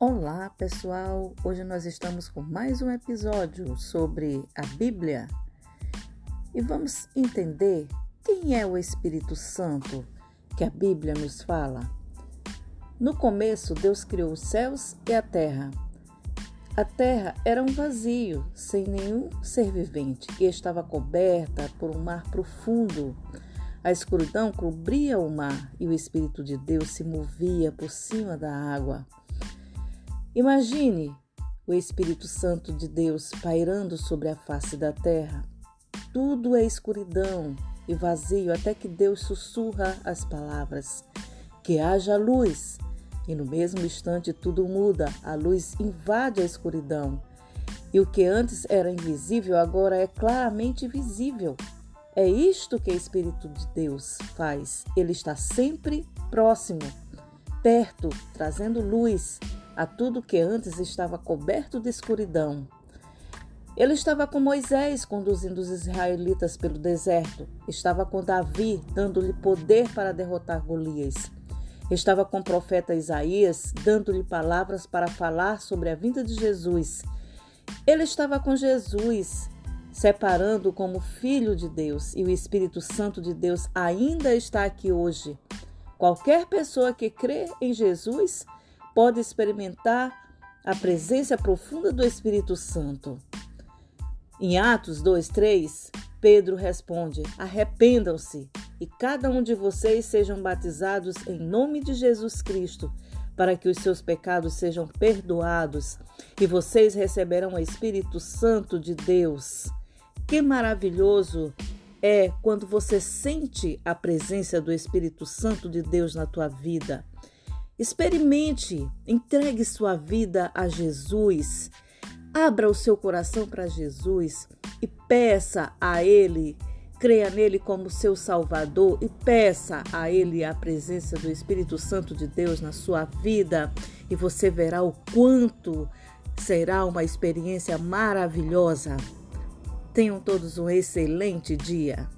Olá, pessoal! Hoje nós estamos com mais um episódio sobre a Bíblia e vamos entender quem é o Espírito Santo que a Bíblia nos fala. No começo, Deus criou os céus e a terra. A terra era um vazio, sem nenhum ser vivente, e estava coberta por um mar profundo. A escuridão cobria o mar e o Espírito de Deus se movia por cima da água. Imagine o Espírito Santo de Deus pairando sobre a face da terra. Tudo é escuridão e vazio até que Deus sussurra as palavras: Que haja luz. E no mesmo instante tudo muda, a luz invade a escuridão. E o que antes era invisível agora é claramente visível. É isto que o Espírito de Deus faz. Ele está sempre próximo, perto, trazendo luz a tudo que antes estava coberto de escuridão. Ele estava com Moisés conduzindo os israelitas pelo deserto. Estava com Davi, dando-lhe poder para derrotar Golias. Estava com o profeta Isaías, dando-lhe palavras para falar sobre a vinda de Jesus. Ele estava com Jesus, separando como filho de Deus, e o Espírito Santo de Deus ainda está aqui hoje. Qualquer pessoa que crê em Jesus pode experimentar a presença profunda do Espírito Santo. Em Atos 2:3, Pedro responde: Arrependam-se e cada um de vocês sejam batizados em nome de Jesus Cristo, para que os seus pecados sejam perdoados, e vocês receberão o Espírito Santo de Deus. Que maravilhoso é quando você sente a presença do Espírito Santo de Deus na tua vida. Experimente, entregue sua vida a Jesus. Abra o seu coração para Jesus e peça a Ele, creia nele como seu Salvador e peça a Ele a presença do Espírito Santo de Deus na sua vida e você verá o quanto será uma experiência maravilhosa. Tenham todos um excelente dia.